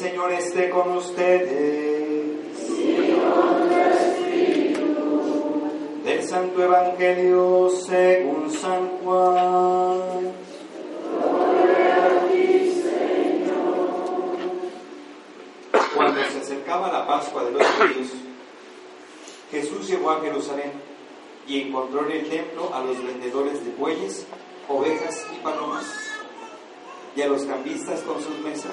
Señor esté con ustedes. Del Santo Evangelio según San Juan. Cuando se acercaba la Pascua de los judíos, Jesús llegó a Jerusalén y encontró en el templo a los vendedores de bueyes, ovejas y palomas, y a los campistas con sus mesas.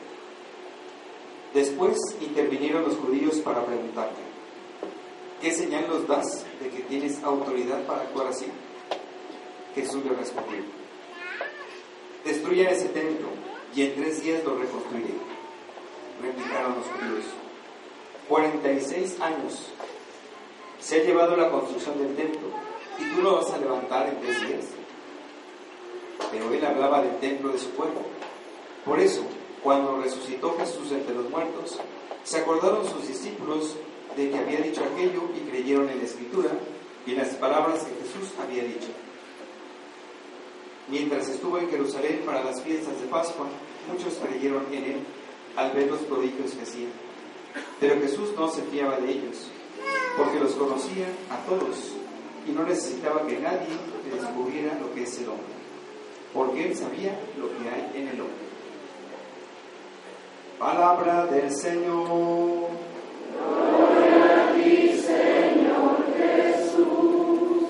Después intervinieron los judíos para preguntarle, ¿qué señal nos das de que tienes autoridad para actuar así? Jesús le respondió, destruyan ese templo y en tres días lo reconstruiré. Replicaron los judíos, 46 años se ha llevado la construcción del templo y tú lo vas a levantar en tres días. Pero él hablaba del templo de su cuerpo. Por eso, cuando resucitó Jesús entre los muertos, se acordaron sus discípulos de que había dicho aquello y creyeron en la escritura y en las palabras que Jesús había dicho. Mientras estuvo en Jerusalén para las fiestas de Pascua, muchos creyeron en él al ver los prodigios que hacía. Pero Jesús no se fiaba de ellos, porque los conocía a todos y no necesitaba que nadie le descubriera lo que es el hombre, porque él sabía lo que hay en el hombre. Palabra del Señor. Gloria a ti, Señor Jesús.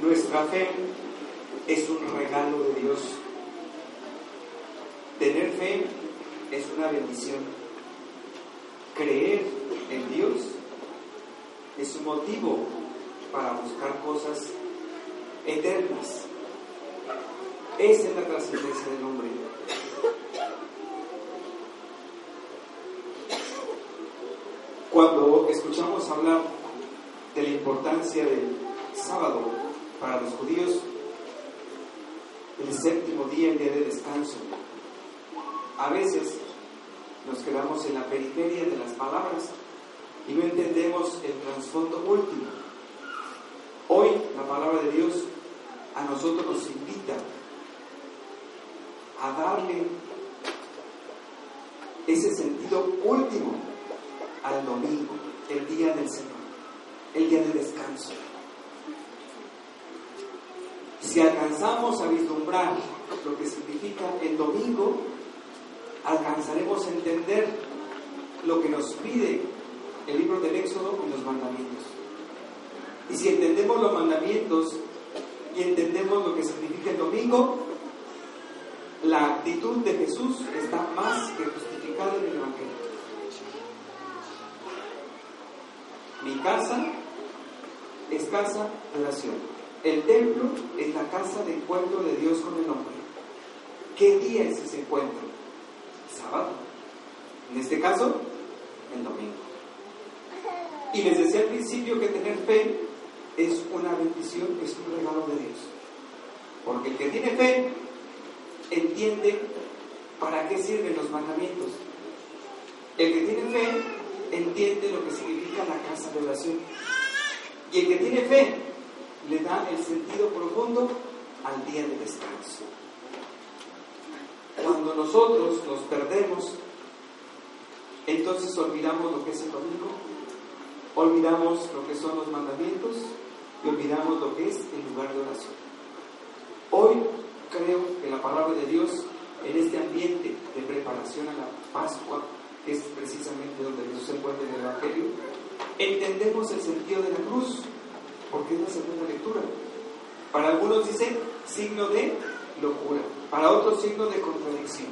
Nuestra fe es un regalo de Dios. Tener fe es una bendición. Creer en Dios es un motivo para buscar cosas eternas. Esa es la trascendencia del hombre. Cuando escuchamos hablar de la importancia del sábado para los judíos, el séptimo día, el día de descanso, a veces nos quedamos en la periferia de las palabras y no entendemos el trasfondo último. Hoy la palabra de Dios a nosotros nos invita a darle ese sentido último al domingo, el día del Señor, el día de descanso. Si alcanzamos a vislumbrar lo que significa el domingo, alcanzaremos a entender lo que nos pide el libro del Éxodo y los mandamientos. Y si entendemos los mandamientos y entendemos lo que significa el domingo, la actitud de Jesús está más que justificada en el Evangelio. Mi casa es casa de oración. El templo es la casa de encuentro de Dios con el hombre. ¿Qué día es ese encuentro? Sábado. En este caso, el domingo. Y les decía al principio que tener fe es una bendición, es un regalo de Dios. Porque el que tiene fe entiende para qué sirven los mandamientos. El que tiene fe entiende lo que significa la casa de oración. Y el que tiene fe le da el sentido profundo al día de descanso. Cuando nosotros nos perdemos, entonces olvidamos lo que es el domingo, olvidamos lo que son los mandamientos y olvidamos lo que es el lugar de oración. Hoy creo que la palabra de Dios en este ambiente de preparación a la Pascua, que es precisamente donde Jesús se encuentra en el Evangelio, entendemos el sentido de la cruz, porque es la segunda lectura. Para algunos dice signo de locura, para otros signo de contradicción,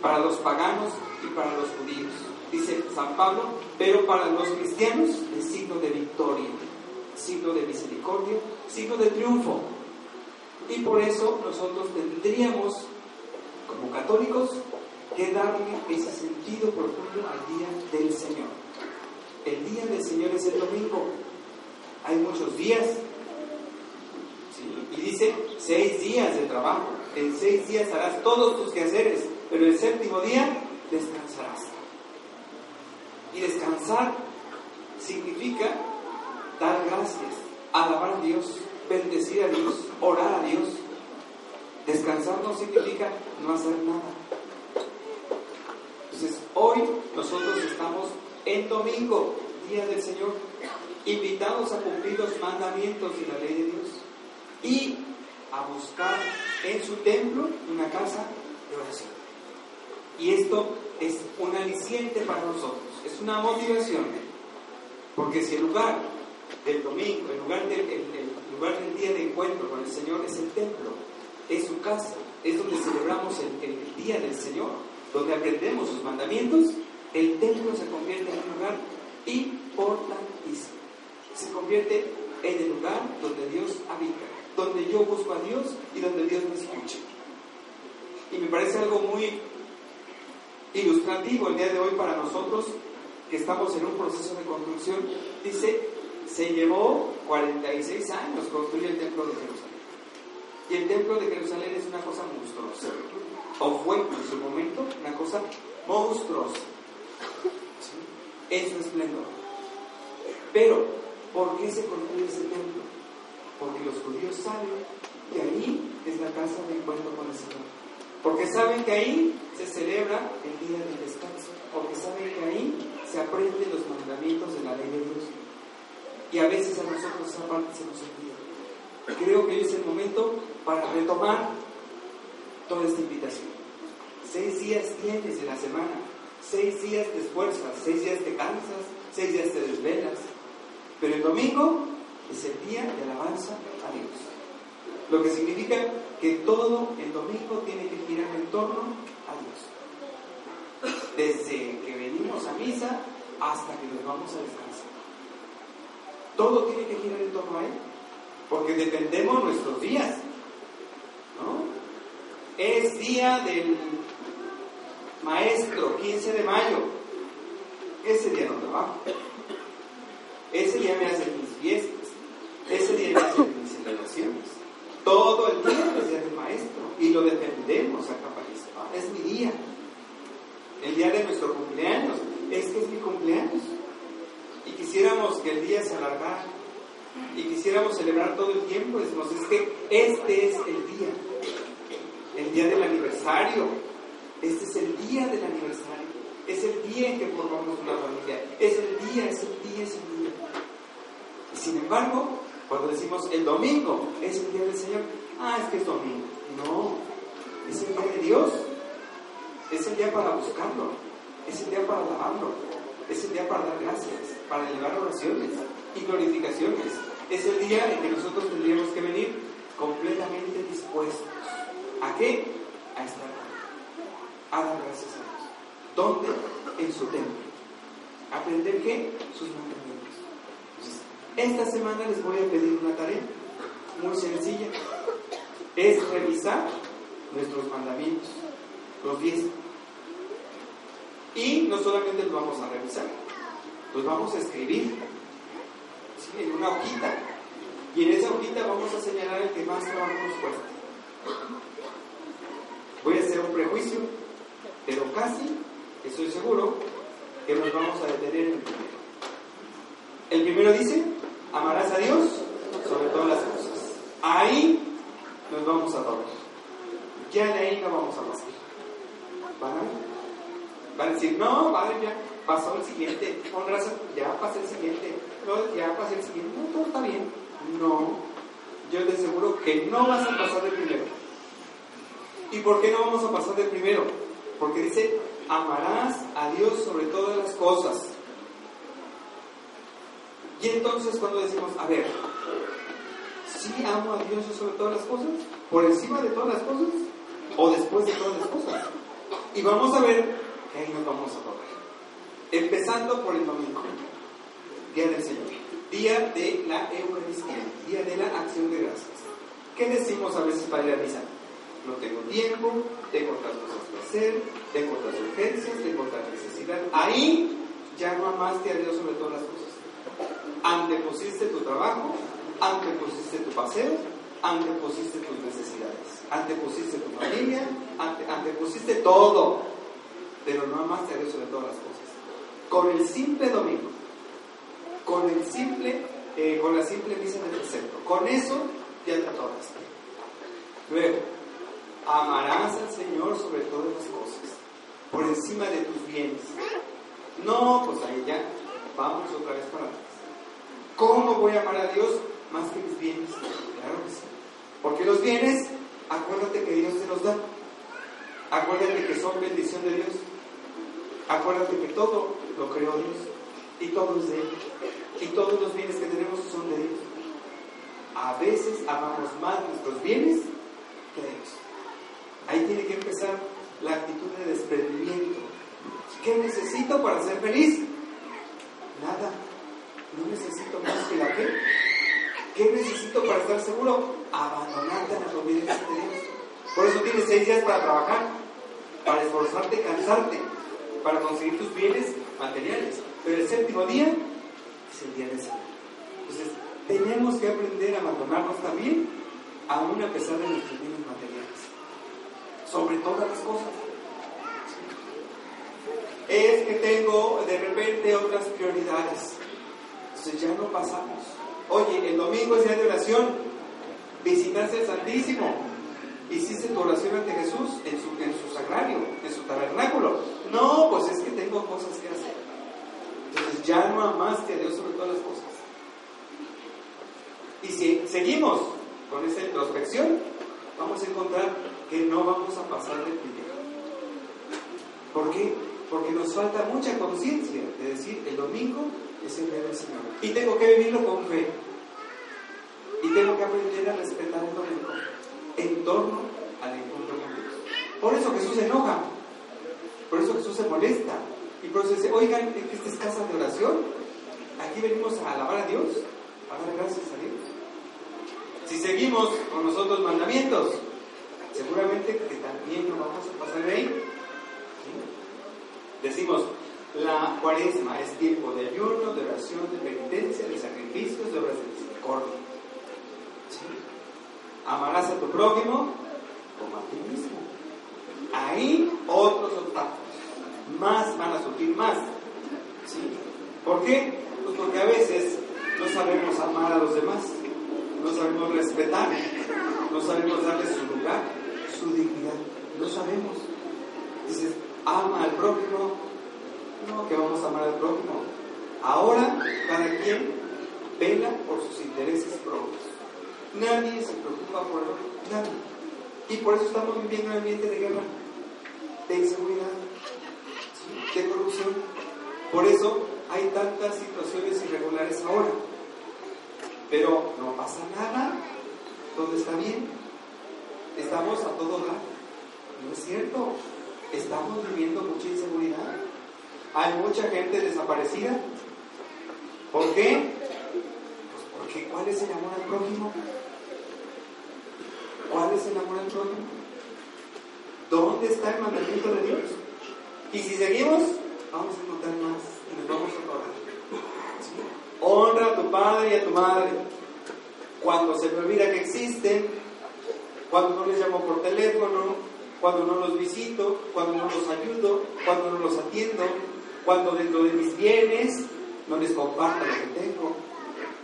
para los paganos y para los judíos. Dice San Pablo, pero para los cristianos es signo de victoria. signo de misericordia, signo de triunfo. Y por eso nosotros tendríamos, como católicos, que darle ese sentido profundo al día del Señor. El día del Señor es el domingo. Hay muchos días. Y dice seis días de trabajo. En seis días harás todos tus quehaceres, pero el séptimo día descansarás. Descansar significa dar gracias, alabar a Dios, bendecir a Dios, orar a Dios. Descansar no significa no hacer nada. Entonces, hoy nosotros estamos en domingo, día del Señor, invitados a cumplir los mandamientos de la ley de Dios y a buscar en su templo una casa de oración. Y esto es un aliciente para nosotros, es una motivación, porque si el lugar del domingo, el lugar del, lugar del día de encuentro con el Señor es el templo, es su casa, es donde celebramos el, el día del Señor, donde aprendemos sus mandamientos, el templo se convierte en un lugar importantísimo. Se convierte en el lugar donde Dios habita, donde yo busco a Dios y donde Dios me escucha. Y me parece algo muy ilustrativo el día de hoy para nosotros que estamos en un proceso de construcción. Dice, se llevó 46 años construir el templo de Jerusalén. Y el templo de Jerusalén es una cosa monstruosa. O fue en su momento una cosa monstruosa. En su esplendor. Pero, ¿por qué se construye ese templo? Porque los judíos saben que ahí es la casa de encuentro con el Señor. Porque saben que ahí se celebra el día del descanso. Porque saben que ahí se aprenden los mandamientos de la ley de Dios. Y a veces a nosotros esa parte se nos olvida. Creo que hoy es el momento para retomar toda esta invitación. Seis días tienes en la semana, seis días te esfuerzas, seis días te cansas, seis días te desvelas. Pero el domingo es el día de alabanza a Dios. Lo que significa que todo el domingo tiene que girar en torno. Desde que venimos a misa hasta que nos vamos a descansar. Todo tiene que girar en torno a Él. Porque dependemos nuestros días. ¿No? Es día del maestro, 15 de mayo. Ese día no trabajo. Ese día me hacen mis fiestas. Ese día me hacen mis celebraciones. Todo el día es día del maestro. Y lo defendemos a capa Es mi día. El día de nuestro cumpleaños. Es que es mi cumpleaños. Y quisiéramos que el día se alargara. Y quisiéramos celebrar todo el tiempo. Decimos, es que este es el día. El día del aniversario. Este es el día del aniversario. Es el día en que formamos una familia. Es el día, es el día, es el día. Sin embargo, cuando decimos el domingo es el día del Señor, ah, es que es domingo. No, es el día de Dios. Es el día para buscarlo. Es el día para alabarlo. Es el día para dar gracias, para elevar oraciones y glorificaciones. Es el día en que nosotros tendríamos que venir completamente dispuestos. ¿A qué? A estar a dar gracias a Dios. ¿Dónde? En su templo. ¿Aprender qué? Sus mandamientos. esta semana les voy a pedir una tarea muy sencilla. Es revisar nuestros mandamientos, los diez. Y no solamente los vamos a revisar, los vamos a escribir en una hojita. Y en esa hojita vamos a señalar el que más trabajo nos. Voy a hacer un prejuicio pero casi estoy seguro que nos vamos a detener en el primero. El primero dice, amarás a Dios sobre todas las cosas. Ahí nos vamos a tocar. Ya de ahí no vamos a pasar. ¿Van a? Van decir, no, padre, ya pasó el siguiente. Con razón, ya pasé el siguiente. Ya pasé el siguiente. No, todo está bien. No, yo te aseguro que no vas a pasar del primero. ¿Y por qué no vamos a pasar del primero? Porque dice, amarás a Dios sobre todas las cosas. Y entonces cuando decimos, a ver, ¿sí amo a Dios sobre todas las cosas? ¿Por encima de todas las cosas? ¿O después de todas las cosas? Y vamos a ver que ahí nos vamos a tocar. Empezando por el domingo, Día del Señor. Día de la Eucaristía, día de la acción de gracias. ¿Qué decimos a veces para ir a misa? No tengo tiempo, tengo otras cosas que hacer, tengo otras urgencias, tengo otra necesidad. Ahí ya no amaste a Dios sobre todas las cosas. Antepusiste tu trabajo, antepusiste tu paseo, antepusiste tus necesidades, antepusiste tu familia, ante, antepusiste todo, pero no amaste a Dios sobre todas las cosas. Con el simple domingo, con el simple, eh, con la simple misa del precepto, con eso te atoraste. Luego, amarás al Señor sobre todas las cosas, por encima de tus bienes. No, pues ahí ya, vamos otra vez para atrás. ¿Cómo voy a amar a Dios más que mis bienes? Claro que sí. Porque los bienes, acuérdate que Dios te los da. Acuérdate que son bendición de Dios. Acuérdate que todo lo creó Dios y todo es de Él. Y todos los bienes que tenemos son de Dios. A veces amamos más nuestros bienes que Dios. Ahí tiene que empezar la actitud de desprendimiento. ¿Qué necesito para ser feliz? Nada. No necesito más que la fe. ¿Qué necesito para estar seguro? Abandonarte a la obediencia de Dios. Por eso tienes seis días para trabajar, para esforzarte, cansarte, para conseguir tus bienes materiales. Pero el séptimo día es el día del Señor. Entonces, tenemos que aprender a abandonarnos también, aún a pesar de nuestros bienes materiales. Sobre todas las cosas. Es que tengo de repente otras prioridades. Entonces ya no pasamos. Oye, el domingo es día de oración. Visitaste el Santísimo. Hiciste tu oración ante Jesús en su, en su sagrario, en su tabernáculo. No, pues es que tengo cosas que hacer. Entonces ya no amaste a Dios sobre todas las cosas. Y si seguimos con esta introspección, vamos a encontrar que no vamos a pasar de primero. ¿Por qué? Porque nos falta mucha conciencia de decir el domingo es el día del Señor. Y tengo que vivirlo con fe. Y tengo que aprender a respetar el domingo en torno al encuentro con Dios. Por eso Jesús se enoja. Por eso Jesús se molesta. Y por eso dice, oigan, esta es casa de oración. Aquí venimos a alabar a Dios, a dar gracias a Dios. Si seguimos con los otros mandamientos, seguramente que también nos vamos a pasar de ahí. Decimos, la cuaresma es tiempo de ayuno, de oración, de penitencia, de sacrificios, de obras de misericordia. Amarás a tu prójimo como a ti mismo. Ahí. Más. ¿Por qué? Pues porque a veces no sabemos amar a los demás, no sabemos respetar, no sabemos darle su lugar, su dignidad. No sabemos. Dices, ama al prójimo. No, que vamos a amar al prójimo. Ahora, cada quien vela por sus intereses propios. Nadie se preocupa por nadie. Y por eso estamos viviendo un ambiente de guerra, de inseguridad. De corrupción. Por eso hay tantas situaciones irregulares ahora. Pero no pasa nada, todo está bien. Estamos a todo dar. No es cierto. Estamos viviendo mucha inseguridad. Hay mucha gente desaparecida. ¿Por qué? Pues porque ¿cuál es el amor al prójimo? ¿Cuál es el amor al prójimo? ¿Dónde está el mandamiento de Dios? Y si seguimos, vamos a encontrar más y nos vamos a atorar. ¿Sí? Honra a tu padre y a tu madre. Cuando se me olvida que existen, cuando no les llamo por teléfono, cuando no los visito, cuando no los ayudo, cuando no los atiendo, cuando dentro de mis bienes no les comparto lo que tengo.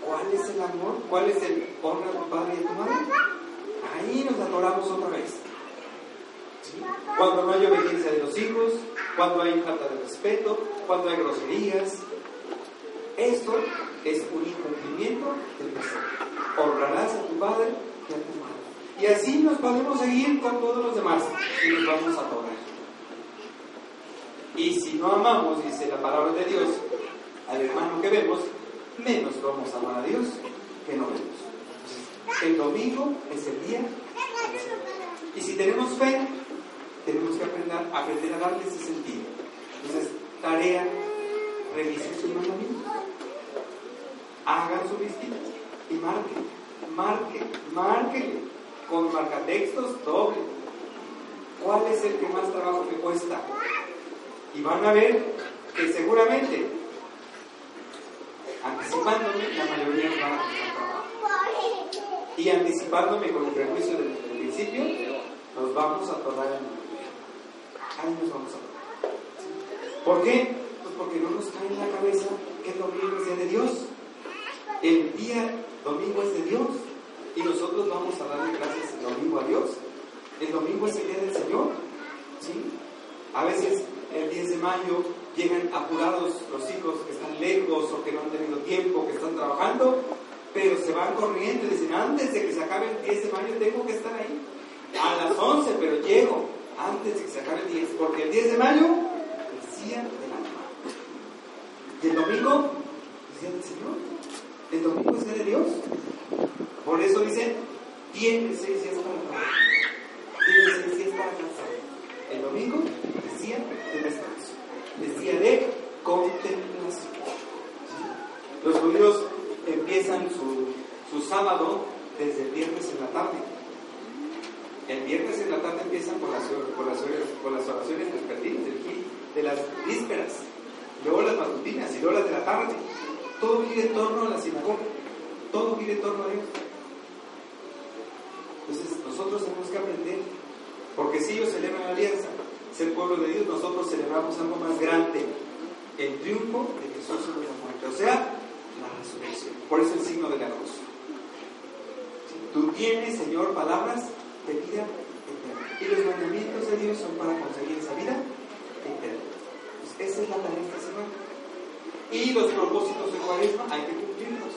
¿Cuál es el amor? ¿Cuál es el honra a tu padre y a tu madre? Ahí nos atoramos otra vez. Cuando no hay obediencia de los hijos, cuando hay falta de respeto, cuando hay groserías. Esto es un incumplimiento del precepto. Honrarás a tu padre y a tu madre. Y así nos podemos seguir con todos los demás y nos vamos a atorar. Y si no amamos, dice la palabra de Dios, al hermano que vemos, menos vamos a amar a Dios que no vemos. El domingo es el día. Y si tenemos fe, tenemos que aprender, aprender a darle ese sentido. Entonces, tarea, revisen sus mandamientos. hagan su listita y marquen, marquen, marquen con marcatextos doble. ¿Cuál es el que más trabajo me cuesta? Y van a ver que seguramente, anticipándome, la mayoría van a trabajo. Y anticipándome con el prejuicio del, principio, nos vamos a atorar en Ahí nos vamos a. ¿Por qué? Pues porque no nos cae en la cabeza que el domingo es día de Dios. El día domingo es de Dios. Y nosotros vamos a darle gracias el domingo a Dios. El domingo es el día del Señor. ¿sí? A veces el 10 de mayo llegan apurados los hijos que están lejos o que no han tenido tiempo, que están trabajando, pero se van corriendo y dicen, antes de que se acabe el 10 de mayo tengo que estar ahí. A las 11, pero llego antes de que se acabe el 10, porque el 10 de mayo es día del alma. Y el domingo es día del Señor. El domingo es día de Dios. Por eso dice, tiene seis días para trabajar. Tiene seis días para cansar. El domingo es día de descanso. Es día de contemplación. Los judíos empiezan su, su sábado desde el viernes en la tarde. El viernes en la tarde empiezan con las, con las, las oraciones vespertinas, de las vísperas, luego las matutinas y luego las de la tarde. Todo gira en torno a la sinagoga, todo gira en torno a Dios. Entonces nosotros tenemos que aprender, porque si ellos celebran la alianza, ser pueblo de Dios, nosotros celebramos algo más grande, el triunfo de Jesús sobre la muerte, o sea, la resurrección. Por eso el signo de la cruz. Tú tienes, Señor, palabras de vida eterna. Y los mandamientos de Dios son para conseguir esa vida eterna. Pues esa es la tarea esta semana. Y los propósitos de cuaresma hay que cumplirlos.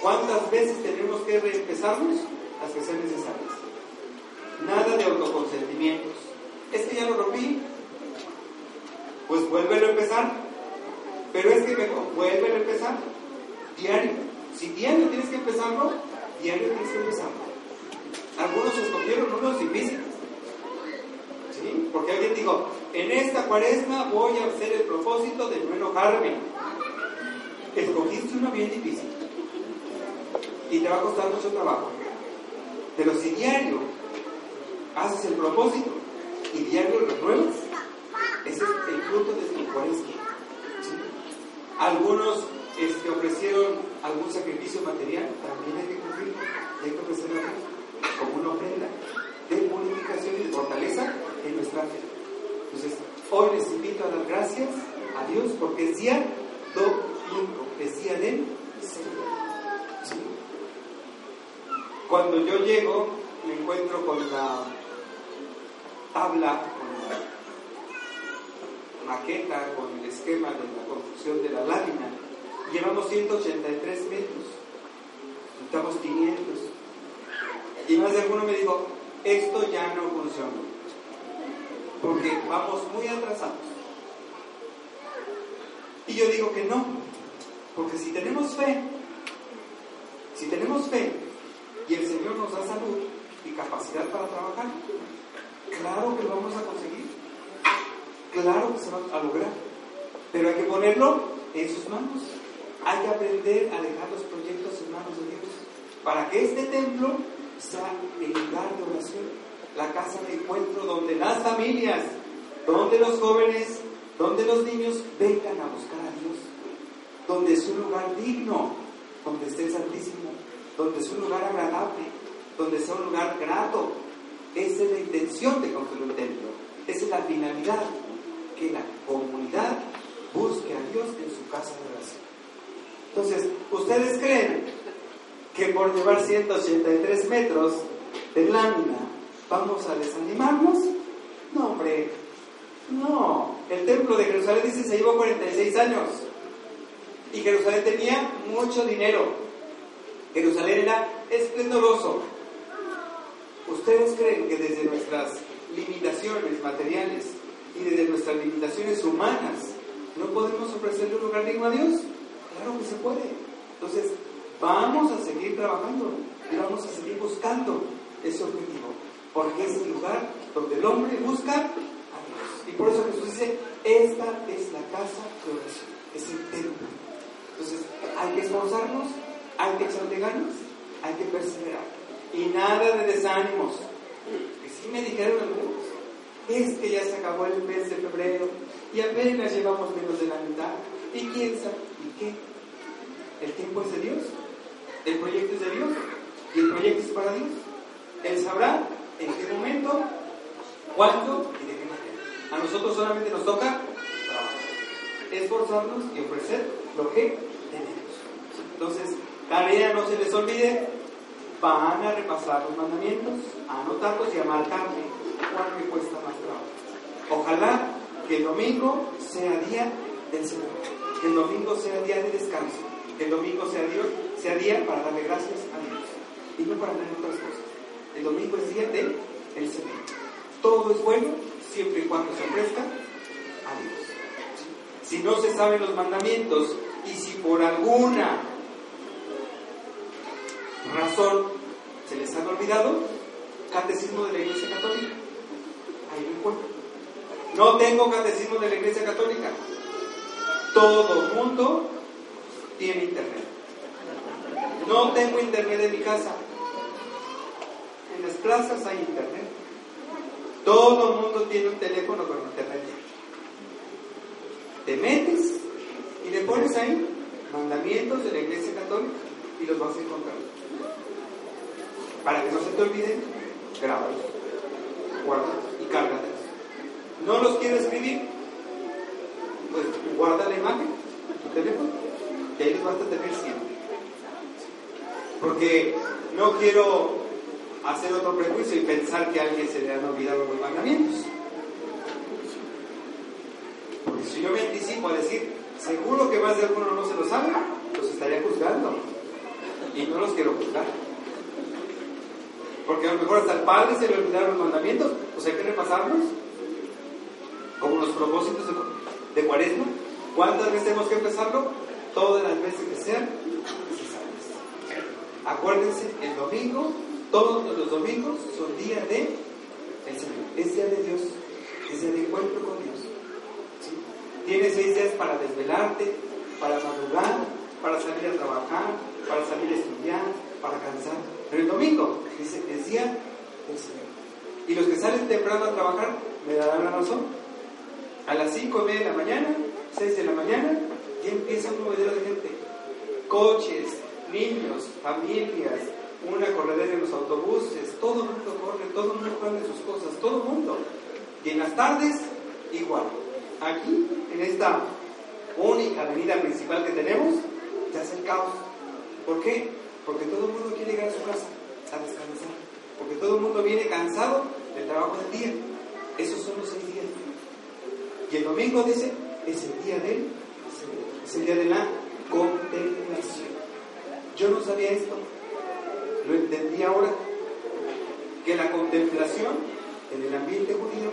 ¿Cuántas veces tenemos que reempezarlos? Las que sean necesarias. Nada de autoconsentimientos. Es que ya lo rompí. Pues vuélvelo a empezar. Pero es que mejor, vuélvelo a empezar. Diario. Si diario tienes que empezarlo, diario tienes que empezarlo. Algunos escogieron unos difíciles. ¿Sí? Porque alguien dijo, en esta cuaresma voy a hacer el propósito de no enojarme. Escogiste uno bien difícil. Y te va a costar mucho trabajo. Pero si diario haces el propósito y diario lo renuevas, ese es el fruto de tu cuaresma. Algunos este, ofrecieron algún sacrificio material, también hay que cumplirlo. Hay que ofrecerlo a Dios como una ofrenda de purificación y de fortaleza en nuestra fe. Entonces, hoy les invito a dar gracias a Dios porque es día domingo, es día del Señor. Cuando yo llego, me encuentro con la tabla, con la maqueta, con el esquema de la construcción de la lámina. Llevamos 183 metros, necesitamos 500. Y más de alguno me dijo, esto ya no funciona, porque vamos muy atrasados. Y yo digo que no, porque si tenemos fe, si tenemos fe y el Señor nos da salud y capacidad para trabajar, claro que lo vamos a conseguir, claro que se va a lograr, pero hay que ponerlo en sus manos, hay que aprender a dejar los proyectos en manos de Dios, para que este templo sea el lugar de oración, la casa de encuentro donde las familias, donde los jóvenes, donde los niños vengan a buscar a Dios, donde es un lugar digno, donde esté el Santísimo, donde es un lugar agradable, donde sea un lugar grato. Esa es la intención de construir un templo, esa es la finalidad, que la comunidad busque a Dios en su casa de oración. Entonces, ¿ustedes creen que por llevar 183 metros de lámina vamos a desanimarnos? No, hombre, no. El templo de Jerusalén dice se llevó 46 años y Jerusalén tenía mucho dinero. Jerusalén era esplendoroso. ¿Ustedes creen que desde nuestras limitaciones materiales y desde nuestras limitaciones humanas no podemos ofrecerle un lugar digno a Dios? Claro que se puede. Entonces, vamos a seguir trabajando y vamos a seguir buscando ese objetivo, porque es el lugar donde el hombre busca a Dios. Y por eso Jesús dice, esta es la casa de oración, es el templo. Entonces, hay que esforzarnos, hay que echarle ganas, hay que perseverar. Y nada de desánimos. Que sí me dijeron algunos, es que ya se acabó el mes de febrero y apenas llevamos menos de la mitad. ¿Y quién sabe? ¿Y qué? El tiempo es de Dios, el proyecto es de Dios y el proyecto es para Dios. Él sabrá en qué momento, cuándo y de qué manera. A nosotros solamente nos toca trabajar, esforzarnos y ofrecer lo que tenemos. Entonces, tarea no se les olvide, van a repasar los mandamientos, a anotarlos y a marcarle cuál me cuesta más trabajo. Ojalá que el domingo sea día del Señor, que el domingo sea día de descanso, el domingo sea, día para darle gracias a Dios y no para tener otras cosas. El domingo es día del el Señor. Todo es bueno siempre y cuando se ofrezca a Dios. Si no se saben los mandamientos y si por alguna razón se les han olvidado, catecismo de la Iglesia Católica. Ahí lo encuentro. No tengo catecismo de la Iglesia Católica. Todo mundo tiene internet. No tengo internet en mi casa. En las plazas hay internet. Todo el mundo tiene un teléfono con internet. Te metes y le pones ahí mandamientos de la Iglesia Católica y los vas a encontrar. Para que no se te olviden, grábalos, guárdalos y cárgatelos. ¿No los quiero escribir? Pues guarda la imagen en tu teléfono y ahí los vas a tener siempre. Porque no quiero hacer otro prejuicio y pensar que a alguien se le han olvidado los mandamientos. Porque si yo me anticipo a decir, seguro que más de alguno no se lo sabe, los estaría juzgando. Y no los quiero juzgar. Porque a lo mejor hasta el padre se le olvidaron los mandamientos, pues hay que repasarlos. Como los propósitos de, de cuaresma. ¿Cuántas veces tenemos que empezarlo? Todas las veces que sean necesarias. Acuérdense, el domingo, todos los domingos son día de el Señor. Es día de Dios. Es día de encuentro con Dios. Tienes seis días para desvelarte, para madrugar, para salir a trabajar, para salir a estudiar, para cansar. Pero el domingo, dice, es día del Señor. Y los que salen temprano a trabajar, me darán la razón. A las cinco media de la mañana, 6 de la mañana, ya empieza un movedero de gente. Coches, niños, familias, una corredera en los autobuses, todo el mundo corre, todo el mundo de sus cosas, todo el mundo. Y en las tardes, igual. Aquí, en esta única avenida principal que tenemos, ya es el caos. ¿Por qué? Porque todo el mundo quiere llegar a su casa a descansar. Porque todo el mundo viene cansado del trabajo del día. Esos son los seis días. Y el domingo dice, es el día del es el día de la contemplación. Yo no sabía esto, lo entendí ahora, que la contemplación en el ambiente judío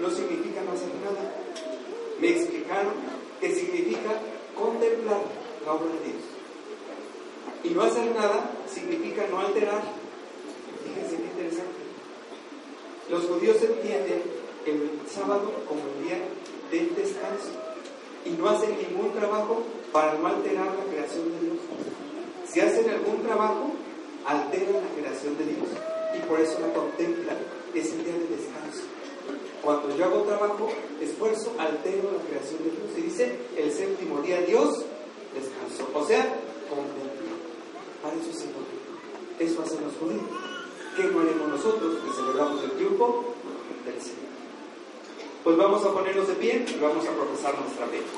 no significa no hacer nada. Me explicaron que significa contemplar la obra de Dios. Y no hacer nada significa no alterar. Fíjense qué interesante. Los judíos entienden el sábado como el día del descanso y no hacen ningún trabajo para no alterar la creación de Dios. Si hacen algún trabajo, alteran la creación de Dios y por eso la contemplan. Es el día de descanso. Cuando yo hago trabajo, esfuerzo, altero la creación de Dios. Y dice, el séptimo día Dios descansó. O sea, contempla. Para eso se contempla. Eso hacen los judíos. ¿Qué no haremos nosotros que celebramos el triunfo? Pues vamos a ponernos de pie y vamos a profesar nuestra fe.